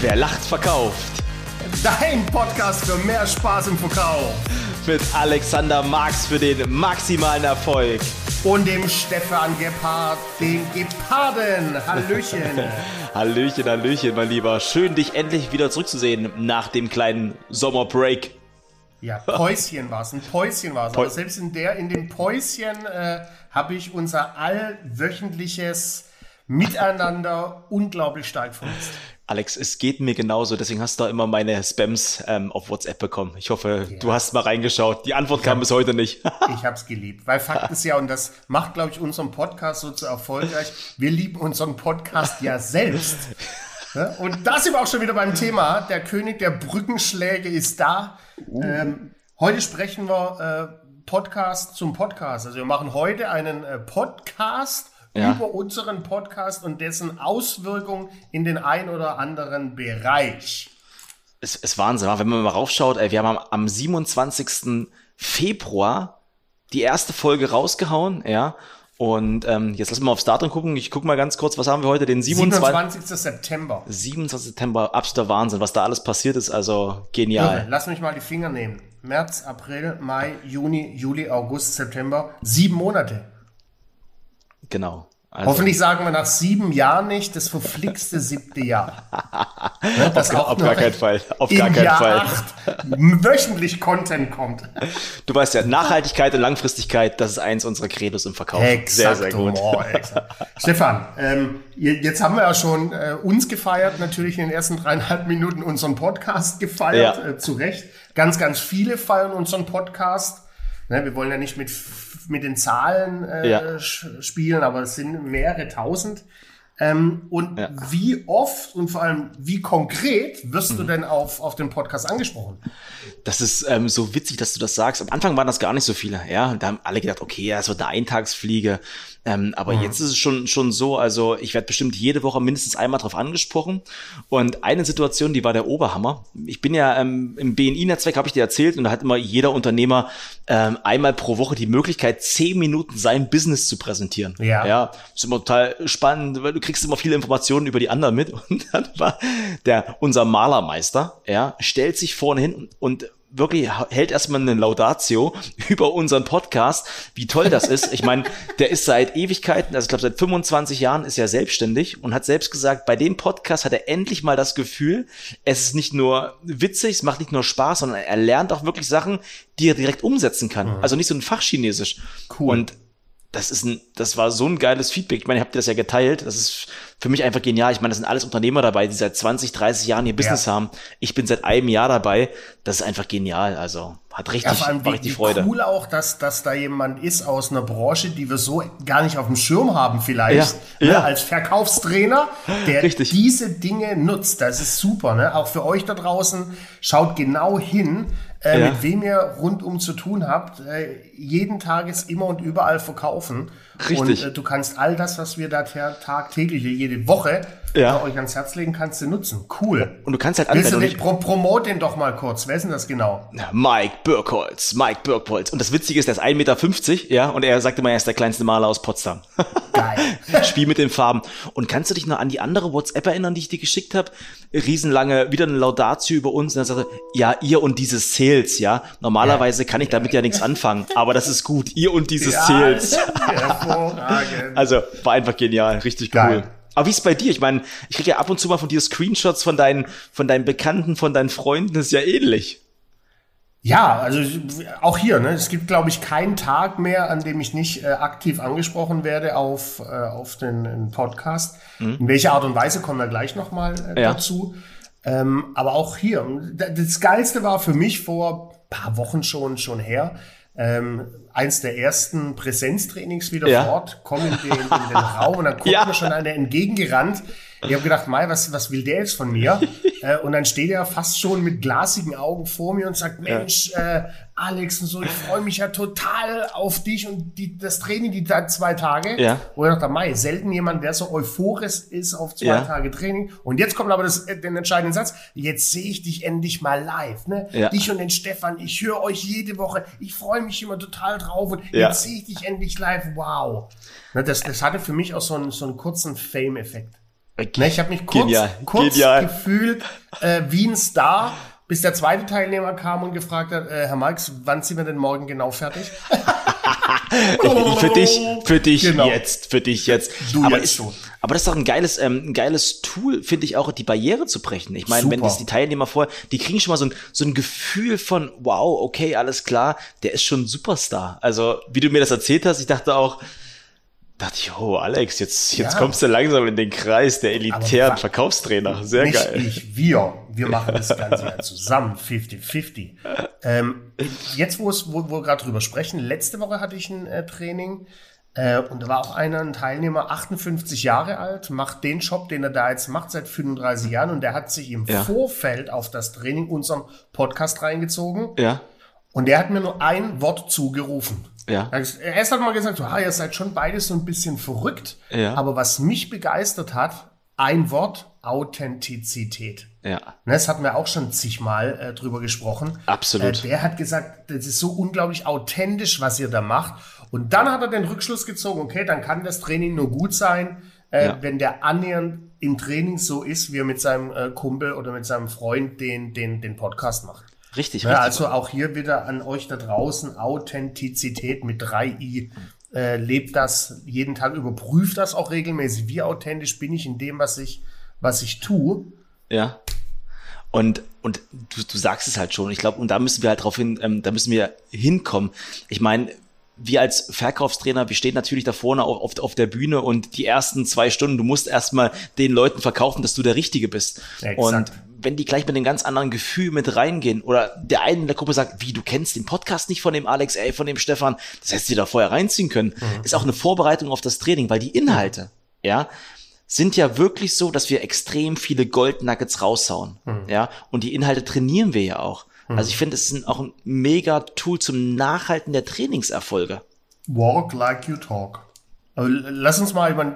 Wer lacht, verkauft. Dein Podcast für mehr Spaß im Verkauf. Mit Alexander Marx für den maximalen Erfolg. Und dem Stefan Gebhardt, den Geparden. Hallöchen. Hallöchen, Hallöchen, mein Lieber. Schön, dich endlich wieder zurückzusehen nach dem kleinen Sommerbreak. Ja, Päuschen war es, ein Päuschen war es. Aber selbst in, der, in dem Päuschen äh, habe ich unser allwöchentliches Miteinander unglaublich stark vermisst. Alex, es geht mir genauso, deswegen hast du da immer meine Spams ähm, auf WhatsApp bekommen. Ich hoffe, ja. du hast mal reingeschaut. Die Antwort ich kam hab, bis heute nicht. ich habe es geliebt, weil Fakt ist ja, und das macht, glaube ich, unseren Podcast so zu erfolgreich, wir lieben unseren Podcast ja selbst. Und da sind wir auch schon wieder beim Thema. Der König der Brückenschläge ist da. Uh. Ähm, heute sprechen wir äh, Podcast zum Podcast. Also wir machen heute einen äh, Podcast ja. über unseren Podcast und dessen Auswirkungen in den ein oder anderen Bereich. Es ist Wahnsinn, wenn man mal raufschaut, ey, wir haben am, am 27. Februar die erste Folge rausgehauen, ja. Und ähm, jetzt lassen wir aufs Datum gucken. Ich gucke mal ganz kurz, was haben wir heute? Den 27. 27. September. 27. September, absoluter Wahnsinn, was da alles passiert ist. Also genial. Irre. Lass mich mal die Finger nehmen. März, April, Mai, Juni, Juli, August, September. Sieben Monate. Genau. Also, Hoffentlich sagen wir nach sieben Jahren nicht das verflixte siebte Jahr. ne, das auf, auf gar keinen Fall. Auf gar keinen Jahr Fall. Acht wöchentlich Content kommt. Du weißt ja, Nachhaltigkeit und Langfristigkeit, das ist eins unserer Credos im Verkauf. Exakt, sehr, sehr gut. Oh, Stefan, ähm, jetzt haben wir ja schon äh, uns gefeiert, natürlich in den ersten dreieinhalb Minuten unseren Podcast gefeiert, ja. äh, zu Recht. Ganz, ganz viele feiern unseren Podcast. Ne, wir wollen ja nicht mit, mit den Zahlen äh, ja. spielen, aber es sind mehrere tausend. Ähm, und ja. wie oft und vor allem wie konkret wirst mhm. du denn auf, auf den Podcast angesprochen? Das ist ähm, so witzig, dass du das sagst. Am Anfang waren das gar nicht so viele, ja. Da haben alle gedacht, okay, ja, es wird eine Eintagsfliege. Ähm, aber mhm. jetzt ist es schon, schon so, also ich werde bestimmt jede Woche mindestens einmal drauf angesprochen. Und eine Situation, die war der Oberhammer. Ich bin ja ähm, im BNI-Netzwerk, habe ich dir erzählt, und da hat immer jeder Unternehmer ähm, einmal pro Woche die Möglichkeit, zehn Minuten sein Business zu präsentieren. Ja. Ja, ist immer total spannend, weil du kriegst immer viele Informationen über die anderen mit. Und dann war der, unser Malermeister, ja, stellt sich vorne hin und wirklich hält erstmal eine Laudatio über unseren Podcast, wie toll das ist. Ich meine, der ist seit Ewigkeiten, also ich glaube seit 25 Jahren ist er selbstständig und hat selbst gesagt, bei dem Podcast hat er endlich mal das Gefühl, es ist nicht nur witzig, es macht nicht nur Spaß, sondern er lernt auch wirklich Sachen, die er direkt umsetzen kann. Mhm. Also nicht so ein Fachchinesisch. Cool. Und das ist ein, das war so ein geiles Feedback. Ich meine, ihr habt das ja geteilt. Das ist für mich einfach genial. Ich meine, das sind alles Unternehmer dabei, die seit 20, 30 Jahren ihr Business ja. haben. Ich bin seit einem Jahr dabei. Das ist einfach genial. Also hat richtig, ja, vor allem richtig Freude. Cool auch, dass, dass da jemand ist aus einer Branche, die wir so gar nicht auf dem Schirm haben vielleicht. Ja, ne, ja. Als Verkaufstrainer, der richtig. diese Dinge nutzt. Das ist super. Ne? Auch für euch da draußen. Schaut genau hin äh, ja. mit wem ihr rundum zu tun habt, äh, jeden Tages immer und überall verkaufen. Richtig. Und äh, du kannst all das, was wir da tagtäglich, jede Woche ja. euch ans Herz legen, kannst du nutzen. Cool. Und du kannst halt anwenden. Willst du pro promote den doch mal kurz. Wer ist denn das genau? Mike Birkholz. Mike Birkholz. Und das Witzige ist, der ist 1,50 Meter, ja, und er sagt immer, er ist der kleinste Maler aus Potsdam. Geil. Spiel mit den Farben. Und kannst du dich noch an die andere WhatsApp erinnern, die ich dir geschickt habe? Riesenlange, wieder eine Laudatio über uns. Und er sagte, ja, ihr und dieses Sales, ja. Normalerweise ja. kann ich damit ja nichts anfangen, aber das ist gut. Ihr und dieses ja, Sales. also, war einfach genial. Richtig Geil. cool. Aber wie ist bei dir? Ich meine, ich kriege ja ab und zu mal von dir Screenshots von deinen, von deinen Bekannten, von deinen Freunden. Das ist ja ähnlich. Ja, also auch hier, ne, es gibt, glaube ich, keinen Tag mehr, an dem ich nicht äh, aktiv angesprochen werde auf, äh, auf den, den Podcast. Mhm. In welcher Art und Weise kommen wir gleich nochmal äh, ja. dazu. Ähm, aber auch hier, das Geilste war für mich vor paar Wochen schon, schon her, ähm, eins der ersten Präsenztrainings wieder ja. fort, komme in den, in den Raum und dann kommt ja. mir schon einer entgegengerannt. Ich habe gedacht, Mai, was, was will der jetzt von mir? äh, und dann steht er fast schon mit glasigen Augen vor mir und sagt, Mensch, äh, Alex und so, ich freue mich ja total auf dich und die, das Training, die zwei Tage. Ja. Wo ich dachte, Mai, selten jemand, der so euphorisch ist auf zwei ja. Tage Training. Und jetzt kommt aber das, äh, den entscheidenden Satz, jetzt sehe ich dich endlich mal live. Ne? Ja. Dich und den Stefan, ich höre euch jede Woche, ich freue mich immer total drauf und ja. jetzt sehe ich dich endlich live, wow. Ne, das, das hatte für mich auch so einen, so einen kurzen Fame-Effekt. Ne, ich habe mich kurz, Genial. kurz Genial. gefühlt äh, wie ein Star, bis der zweite Teilnehmer kam und gefragt hat, äh, Herr Marx, wann sind wir denn morgen genau fertig? für dich, für dich genau. jetzt, für dich jetzt. Du aber, jetzt ist, schon. aber das ist doch ein geiles, ähm, ein geiles Tool, finde ich auch, die Barriere zu brechen. Ich meine, wenn das die Teilnehmer vor, die kriegen schon mal so ein, so ein Gefühl von, wow, okay, alles klar, der ist schon ein Superstar. Also, wie du mir das erzählt hast, ich dachte auch, dachte ich, oh Alex, jetzt, jetzt ja. kommst du langsam in den Kreis der elitären Verkaufstrainer. Sehr nicht geil. Ich, wir, wir machen das Ganze ja zusammen, 50-50. Ähm, jetzt, wo, es, wo, wo wir gerade drüber sprechen, letzte Woche hatte ich ein äh, Training äh, und da war auch einer, ein Teilnehmer, 58 Jahre alt, macht den Job, den er da jetzt macht, seit 35 Jahren und der hat sich im ja. Vorfeld auf das Training unseren Podcast reingezogen. Ja. Und der hat mir nur ein Wort zugerufen. Ja. Erst hat man gesagt, so, ah, ihr seid schon beides so ein bisschen verrückt. Ja. Aber was mich begeistert hat, ein Wort, Authentizität. Ja. Ne, das hatten wir auch schon zigmal äh, drüber gesprochen. Absolut. Äh, der hat gesagt, das ist so unglaublich authentisch, was ihr da macht. Und dann hat er den Rückschluss gezogen, okay, dann kann das Training nur gut sein, äh, ja. wenn der annähernd im Training so ist, wie er mit seinem äh, Kumpel oder mit seinem Freund den, den, den Podcast macht. Richtig, ja, richtig. Also auch hier wieder an euch da draußen Authentizität mit 3i. Äh, lebt das jeden Tag, überprüft das auch regelmäßig. Wie authentisch bin ich in dem, was ich, was ich tue? Ja. Und, und du, du sagst es halt schon. Ich glaube, und da müssen wir halt drauf hin, ähm, da müssen wir hinkommen. Ich meine, wir als Verkaufstrainer, wir stehen natürlich da vorne auf, auf, der Bühne und die ersten zwei Stunden, du musst erstmal den Leuten verkaufen, dass du der Richtige bist. Exakt. Und wenn die gleich mit einem ganz anderen Gefühl mit reingehen oder der eine in der Gruppe sagt, wie, du kennst den Podcast nicht von dem Alex, ey, von dem Stefan, das hättest du da vorher reinziehen können, mhm. ist auch eine Vorbereitung auf das Training, weil die Inhalte, ja, sind ja wirklich so, dass wir extrem viele Goldnuggets raushauen, mhm. ja, und die Inhalte trainieren wir ja auch. Hm. Also ich finde, es ist auch ein mega Tool zum Nachhalten der Trainingserfolge. Walk like you talk. Also lass uns mal, ich meine,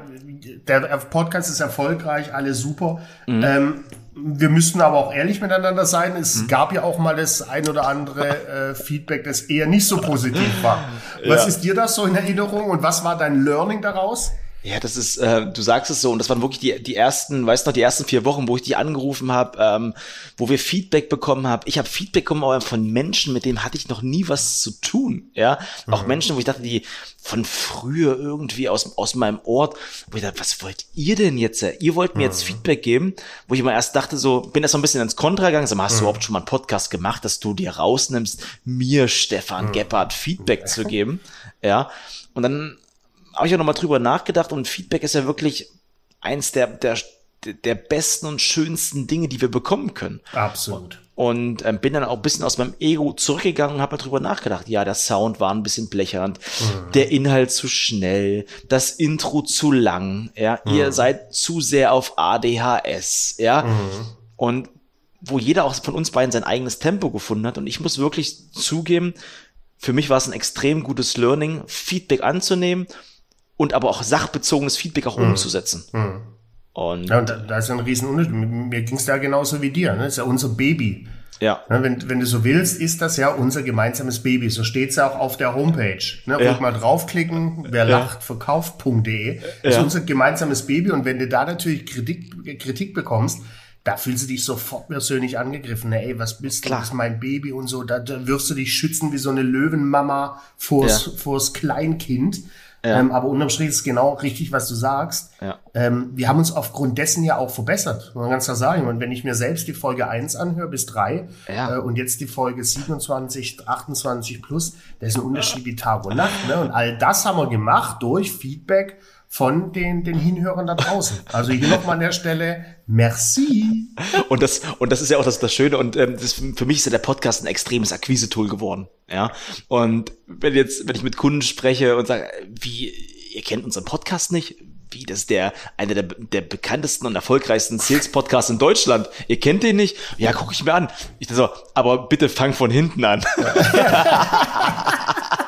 der Podcast ist erfolgreich, alles super. Mhm. Ähm, wir müssten aber auch ehrlich miteinander sein. Es mhm. gab ja auch mal das ein oder andere äh, Feedback, das eher nicht so positiv war. Was ja. ist dir das so in Erinnerung und was war dein Learning daraus? Ja, das ist, äh, du sagst es so, und das waren wirklich die, die ersten, weißt du noch, die ersten vier Wochen, wo ich die angerufen habe, ähm, wo wir Feedback bekommen haben. Ich habe Feedback bekommen aber von Menschen, mit denen hatte ich noch nie was zu tun. Ja, mhm. auch Menschen, wo ich dachte, die von früher irgendwie aus, aus meinem Ort, wo ich dachte, was wollt ihr denn jetzt? Ihr wollt mir mhm. jetzt Feedback geben, wo ich immer erst dachte, so, bin erst so ein bisschen ins Kontra gegangen, sag mal, hast mhm. du überhaupt schon mal einen Podcast gemacht, dass du dir rausnimmst, mir, Stefan mhm. Gebhardt, Feedback zu geben? Ja, und dann habe ich auch nochmal drüber nachgedacht und Feedback ist ja wirklich eins der, der, der besten und schönsten Dinge, die wir bekommen können. Absolut. Und ähm, bin dann auch ein bisschen aus meinem Ego zurückgegangen und habe mal drüber nachgedacht. Ja, der Sound war ein bisschen blechernd, mhm. der Inhalt zu schnell, das Intro zu lang, ja, mhm. ihr seid zu sehr auf ADHS, ja. Mhm. Und wo jeder auch von uns beiden sein eigenes Tempo gefunden hat. Und ich muss wirklich zugeben, für mich war es ein extrem gutes Learning, Feedback anzunehmen und aber auch sachbezogenes Feedback auch mhm. umzusetzen. Mhm. Und, ja, und da, da ist ein Riesenunterschied. Mir ging es da genauso wie dir. Ne? Das ist ja unser Baby. Ja. Ne, wenn, wenn du so willst, ist das ja unser gemeinsames Baby. So steht es ja auch auf der Homepage. Ne? Ja. mal draufklicken, wer ja. lacht, verkauft.de. Das ja. ist unser gemeinsames Baby. Und wenn du da natürlich Kritik, Kritik bekommst, da fühlst du dich sofort persönlich angegriffen. Ey, was bist du? Das ist mein Baby und so. Da, da wirst du dich schützen wie so eine Löwenmama vors, ja. vors Kleinkind. Ja. Ähm, aber unterm Strich ist es genau richtig, was du sagst. Ja. Ähm, wir haben uns aufgrund dessen ja auch verbessert. Man kann es ja sagen. Und wenn ich mir selbst die Folge 1 anhöre bis 3 ja. äh, und jetzt die Folge 27, 28 plus, da ist ein Unterschied wie Tag und Nacht. Ne? Und all das haben wir gemacht durch Feedback von den, den Hinhörern da draußen. Also hier nochmal an der Stelle, merci. Und das, und das ist ja auch das, das Schöne und ähm, das, für mich ist ja der Podcast ein extremes Akquise-Tool geworden. Ja. Und wenn jetzt, wenn ich mit Kunden spreche und sage, wie, ihr kennt unseren Podcast nicht, wie, das ist der, einer der, der bekanntesten und erfolgreichsten Sales-Podcasts in Deutschland. Ihr kennt den nicht? Ja, gucke ich mir an. Ich so, aber bitte fang von hinten an.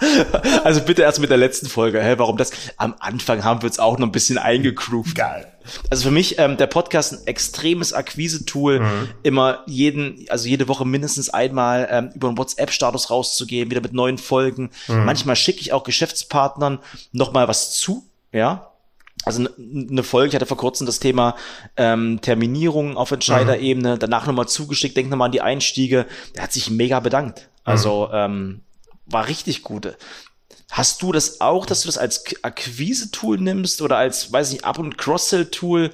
also bitte erst mit der letzten Folge. Hä, warum das? Am Anfang haben wir uns auch noch ein bisschen eingegroovt. Geil. Also für mich ähm, der Podcast ein extremes Akquise-Tool, mhm. immer jeden, also jede Woche mindestens einmal ähm, über einen WhatsApp-Status rauszugehen, wieder mit neuen Folgen. Mhm. Manchmal schicke ich auch Geschäftspartnern noch mal was zu, ja, Also eine Folge, ich hatte vor kurzem das Thema ähm, Terminierung auf Entscheiderebene, mhm. danach nochmal zugeschickt, denk nochmal an die Einstiege. Der hat sich mega bedankt. Also mhm. ähm, war richtig gut. Hast du das auch, dass du das als Akquise-Tool nimmst oder als, weiß ich, Up- und Cross-Sell-Tool?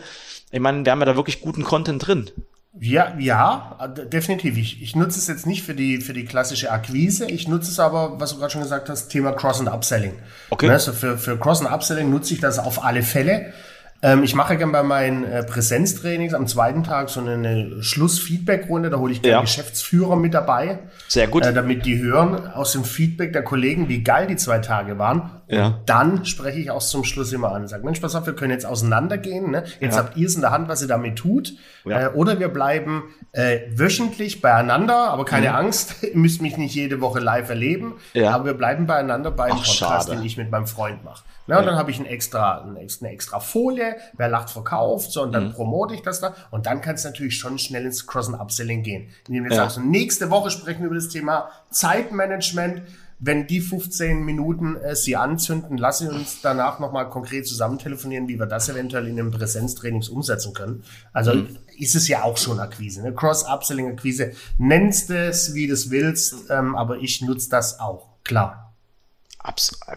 Ich meine, wir haben ja da wirklich guten Content drin. Ja, ja, definitiv. Ich, ich nutze es jetzt nicht für die, für die klassische Akquise. Ich nutze es aber, was du gerade schon gesagt hast, Thema Cross- und Upselling. Okay. Also für, für Cross- und Upselling nutze ich das auf alle Fälle. Ähm, ich mache gerne bei meinen äh, Präsenztrainings am zweiten Tag so eine, eine Schluss-Feedback-Runde. Da hole ich gerne ja. Geschäftsführer mit dabei. Sehr gut. Äh, damit die hören aus dem Feedback der Kollegen, wie geil die zwei Tage waren. Ja. Dann spreche ich auch zum Schluss immer an und sage, Mensch, pass auf, wir können jetzt auseinandergehen. Ne? Jetzt ja. habt ihr es in der Hand, was ihr damit tut. Ja. Äh, oder wir bleiben äh, wöchentlich beieinander, aber keine mhm. Angst, ihr müsst mich nicht jede Woche live erleben. Ja. Aber wir bleiben beieinander bei einem Podcast, schade. den ich mit meinem Freund mache. Ne, und dann habe ich ein extra, eine extra Folie, wer lacht verkauft, so, und dann mhm. promote ich das da. Und dann kann es natürlich schon schnell ins Cross- und Upselling gehen. Indem wir jetzt ja. sagen, so, nächste Woche sprechen wir über das Thema Zeitmanagement. Wenn die 15 Minuten äh, Sie anzünden, lassen Sie uns danach nochmal konkret zusammen telefonieren, wie wir das eventuell in den Präsenztrainings umsetzen können. Also mhm. ist es ja auch schon Akquise, ne? Cross-Upselling-Akquise. Nennst es, wie du es willst, ähm, aber ich nutze das auch, klar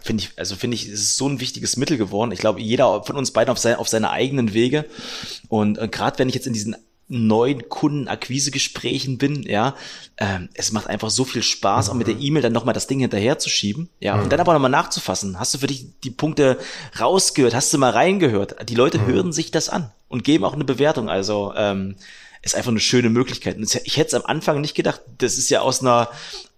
finde ich, also finde ich, es ist so ein wichtiges Mittel geworden. Ich glaube, jeder von uns beiden auf, sein, auf seine eigenen Wege. Und äh, gerade wenn ich jetzt in diesen neuen Kundenakquisegesprächen bin, ja, ähm, es macht einfach so viel Spaß, mhm. auch mit der E-Mail dann nochmal das Ding hinterherzuschieben, ja, mhm. und dann aber nochmal nachzufassen. Hast du für dich die Punkte rausgehört? Hast du mal reingehört? Die Leute mhm. hören sich das an und geben auch eine Bewertung. Also ähm, ist einfach eine schöne Möglichkeit. Ich hätte es am Anfang nicht gedacht. Das ist ja aus einer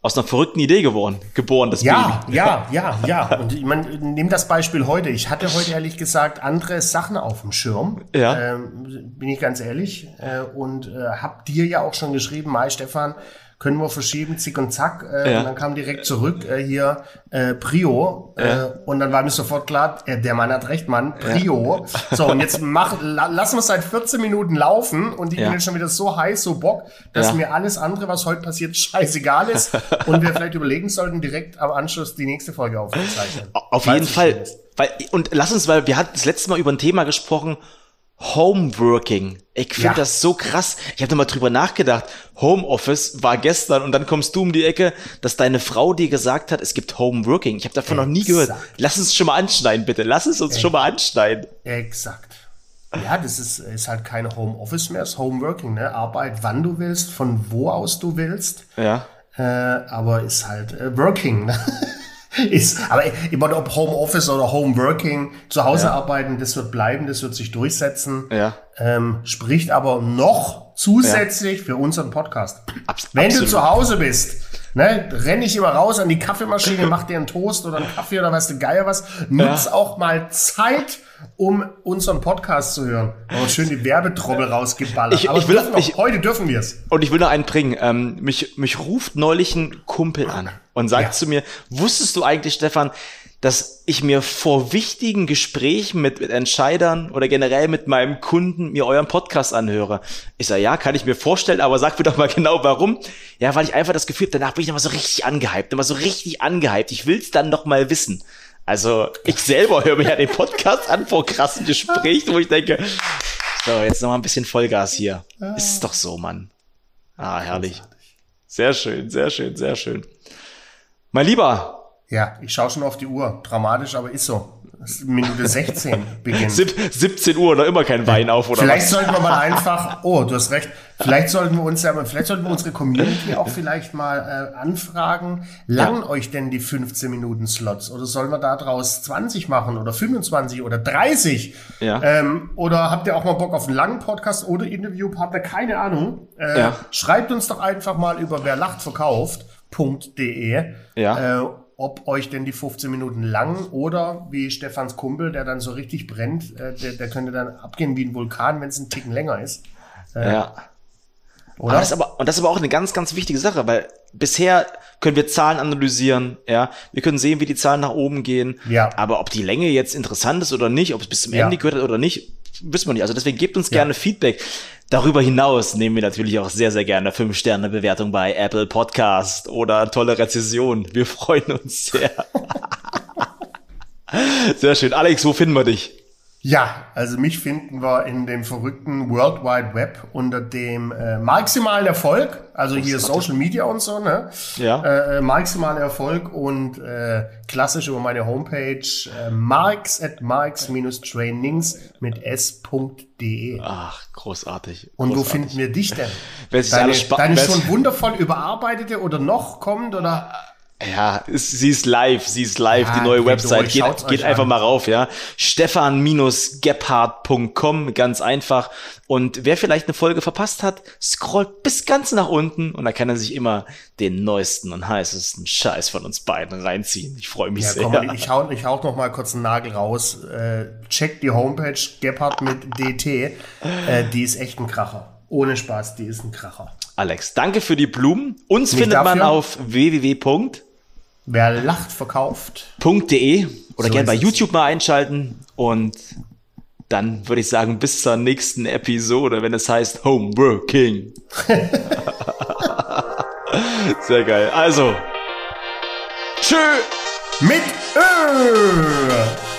aus einer verrückten Idee geworden, geboren, das ja, Baby. Ja, ja, ja. Und ich meine, nimm das Beispiel heute. Ich hatte heute ehrlich gesagt andere Sachen auf dem Schirm. Ja. Ähm, bin ich ganz ehrlich. Äh, und äh, hab dir ja auch schon geschrieben, Mai Stefan, können wir verschieben, zick und zack. Äh, ja. Und dann kam direkt zurück äh, hier äh, Prio. Äh, ja. Und dann war mir sofort klar, äh, der Mann hat recht, Mann, Prio. Ja. So, und jetzt mach, la, lassen wir es seit 14 Minuten laufen und ich bin jetzt schon wieder so heiß, so Bock, dass mir alles andere, was heute passiert, scheißegal ist. und wir vielleicht überlegen sollten, direkt am Anschluss die nächste Folge aufzuzeichnen. Auf jeden Fall. Weil, und lass uns, weil wir hatten das letzte Mal über ein Thema gesprochen, Homeworking. Ich finde ja. das so krass. Ich habe nochmal drüber nachgedacht. Homeoffice war gestern und dann kommst du um die Ecke, dass deine Frau dir gesagt hat, es gibt Homeworking. Ich habe davon Exakt. noch nie gehört. Lass uns schon mal anschneiden, bitte. Lass es uns Exakt. schon mal anschneiden. Exakt. Ja, das ist, ist halt kein Homeoffice mehr, es ist Homeworking, ne? Arbeit, wann du willst, von wo aus du willst. Ja. Äh, aber ist halt äh, Working. Ne? ist, aber ich meine, ob Homeoffice oder Homeworking, zu Hause ja. arbeiten, das wird bleiben, das wird sich durchsetzen. Ja. Ähm, spricht aber noch zusätzlich ja. für unseren Podcast. Abs Wenn absolut. du zu Hause bist, ne, renn ich immer raus an die Kaffeemaschine, mach dir einen Toast oder einen Kaffee oder was du Geier was. Nutz ja. auch mal Zeit, um unseren Podcast zu hören. Aber schön die Werbetrommel rausgeballert. Ich, Aber ich will, noch, ich, heute dürfen wir es. Und ich will noch einen bringen. Ähm, mich, mich ruft neulich ein Kumpel an und sagt ja. zu mir, wusstest du eigentlich, Stefan, dass ich mir vor wichtigen Gesprächen mit, mit Entscheidern oder generell mit meinem Kunden mir euren Podcast anhöre. Ich sage, ja, kann ich mir vorstellen, aber sag mir doch mal genau warum. Ja, weil ich einfach das Gefühl habe, danach bin ich nochmal so richtig angehypt, nochmal so richtig angehypt. Ich will's dann noch mal wissen. Also ich selber höre mir ja den Podcast an vor krassen Gesprächen, wo ich denke, so, jetzt noch mal ein bisschen Vollgas hier. Ist doch so, Mann. Ah, herrlich. Sehr schön, sehr schön, sehr schön. Mein Lieber. Ja, ich schaue schon auf die Uhr. Dramatisch, aber ist so. Minute 16 beginnt. 17 Uhr, noch immer kein Wein auf, oder Vielleicht was? sollten wir mal einfach, oh, du hast recht, vielleicht sollten wir uns ja, vielleicht sollten wir unsere Community auch vielleicht mal äh, anfragen, langen ja. euch denn die 15 Minuten Slots oder sollen wir da draus 20 machen oder 25 oder 30? Ja. Ähm, oder habt ihr auch mal Bock auf einen langen Podcast oder Interviewpartner? Keine Ahnung. Äh, ja. Schreibt uns doch einfach mal über wer lacht verkauft.de. Ja. Äh, ob euch denn die 15 Minuten lang oder wie Stefans Kumpel, der dann so richtig brennt, äh, der, der könnte dann abgehen wie ein Vulkan, wenn es ein Ticken länger ist. Äh, ja. Oder? Das aber, und das ist aber auch eine ganz, ganz wichtige Sache, weil bisher können wir Zahlen analysieren, ja. Wir können sehen, wie die Zahlen nach oben gehen. Ja. Aber ob die Länge jetzt interessant ist oder nicht, ob es bis zum ja. Ende gehört hat oder nicht, wissen wir nicht. Also deswegen gebt uns ja. gerne Feedback. Darüber hinaus nehmen wir natürlich auch sehr, sehr gerne 5-Sterne-Bewertung bei Apple Podcast oder tolle Rezession. Wir freuen uns sehr. sehr schön. Alex, wo finden wir dich? Ja, also mich finden wir in dem verrückten World Wide Web unter dem äh, maximalen Erfolg, also hier Social Media und so, ne? Ja. Äh, äh, maximaler Erfolg und äh, klassisch über meine Homepage äh, marks at marks-trainings mit s.de. Ach, großartig. Und wo großartig. finden wir dich denn? Wer sich Deine, deine schon wundervoll überarbeitete oder noch kommt oder? Ja, ist, sie ist live, sie ist live, Ja, die neue Website. Geht, geht einfach an. mal rauf, ja. Stefan-gebhardt.com, ganz einfach. Und wer vielleicht eine Folge verpasst hat, scrollt bis ganz nach unten und da kann er sich immer den neuesten und heißesten Scheiß von uns beiden reinziehen. Ich freue mich Ja, sehr. komm, ich hau, ich hau noch mal kurz einen Nagel raus. Äh, check die Homepage Gebhardt mit DT. Äh, die ist echt ein Kracher. Ohne Spaß, die ist ein Kracher. Alex, danke für die Blumen. Uns Nicht findet man dafür. auf www.de Wer lacht, verkauft. oder So gerne bei. YouTube mal einschalten und dann würde ich sagen, bis zur nächsten Episode, wenn es heißt Homeworking. Sehr geil. Also, tschö. Mit Ö!